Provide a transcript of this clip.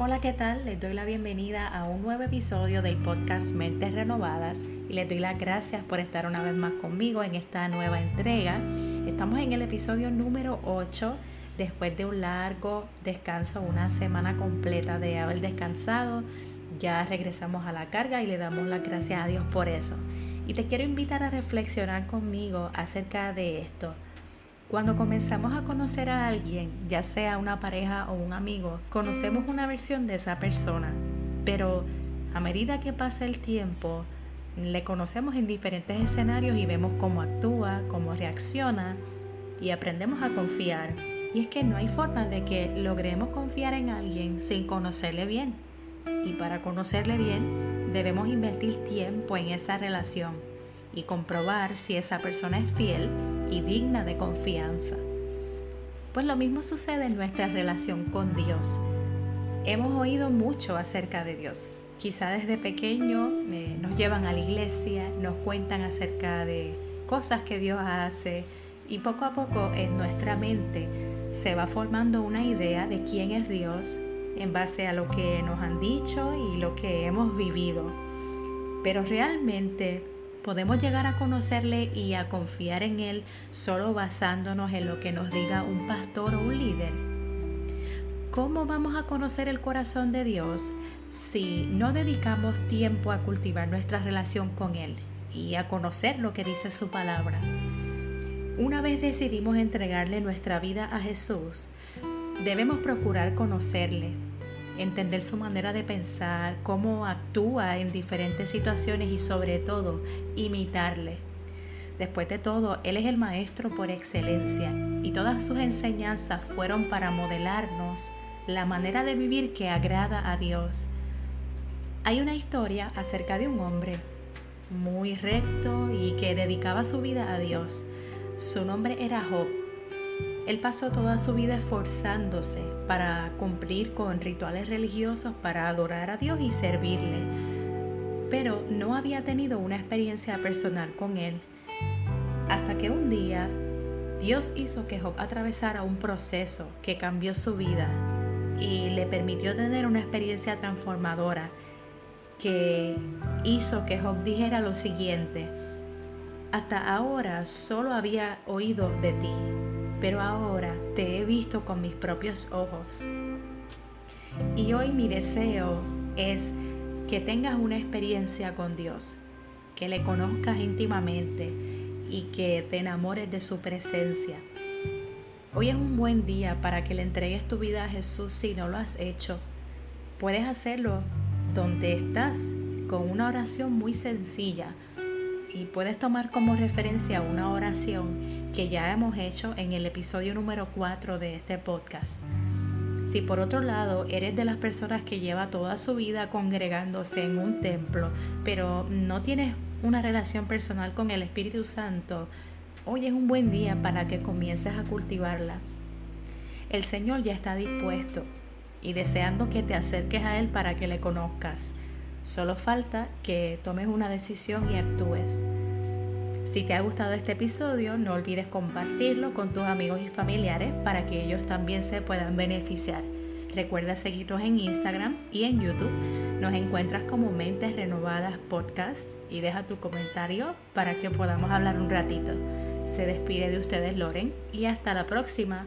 Hola, ¿qué tal? Les doy la bienvenida a un nuevo episodio del podcast Mentes Renovadas y les doy las gracias por estar una vez más conmigo en esta nueva entrega. Estamos en el episodio número 8 después de un largo descanso, una semana completa de haber descansado. Ya regresamos a la carga y le damos las gracias a Dios por eso. Y te quiero invitar a reflexionar conmigo acerca de esto. Cuando comenzamos a conocer a alguien, ya sea una pareja o un amigo, conocemos una versión de esa persona, pero a medida que pasa el tiempo, le conocemos en diferentes escenarios y vemos cómo actúa, cómo reacciona y aprendemos a confiar. Y es que no hay forma de que logremos confiar en alguien sin conocerle bien. Y para conocerle bien, debemos invertir tiempo en esa relación y comprobar si esa persona es fiel y digna de confianza. Pues lo mismo sucede en nuestra relación con Dios. Hemos oído mucho acerca de Dios. Quizá desde pequeño eh, nos llevan a la iglesia, nos cuentan acerca de cosas que Dios hace y poco a poco en nuestra mente se va formando una idea de quién es Dios en base a lo que nos han dicho y lo que hemos vivido. Pero realmente podemos llegar a conocerle y a confiar en Él solo basándonos en lo que nos diga un pastor o un líder. ¿Cómo vamos a conocer el corazón de Dios si no dedicamos tiempo a cultivar nuestra relación con Él y a conocer lo que dice su palabra? Una vez decidimos entregarle nuestra vida a Jesús, debemos procurar conocerle, entender su manera de pensar, cómo actúa en diferentes situaciones y sobre todo imitarle. Después de todo, Él es el Maestro por excelencia y todas sus enseñanzas fueron para modelarnos la manera de vivir que agrada a Dios. Hay una historia acerca de un hombre muy recto y que dedicaba su vida a Dios. Su nombre era Job él pasó toda su vida esforzándose para cumplir con rituales religiosos para adorar a Dios y servirle, pero no había tenido una experiencia personal con Él. Hasta que un día Dios hizo que Job atravesara un proceso que cambió su vida y le permitió tener una experiencia transformadora que hizo que Job dijera lo siguiente, hasta ahora solo había oído de ti, pero ahora te he visto con mis propios ojos. Y hoy mi deseo es que tengas una experiencia con Dios, que le conozcas íntimamente y que te enamores de su presencia. Hoy es un buen día para que le entregues tu vida a Jesús si no lo has hecho. Puedes hacerlo donde estás con una oración muy sencilla y puedes tomar como referencia una oración que ya hemos hecho en el episodio número 4 de este podcast. Si por otro lado eres de las personas que lleva toda su vida congregándose en un templo, pero no tienes una relación personal con el Espíritu Santo, hoy es un buen día para que comiences a cultivarla. El Señor ya está dispuesto y deseando que te acerques a Él para que le conozcas. Solo falta que tomes una decisión y actúes. Si te ha gustado este episodio, no olvides compartirlo con tus amigos y familiares para que ellos también se puedan beneficiar. Recuerda seguirnos en Instagram y en YouTube. Nos encuentras como Mentes Renovadas Podcast y deja tu comentario para que podamos hablar un ratito. Se despide de ustedes Loren y hasta la próxima.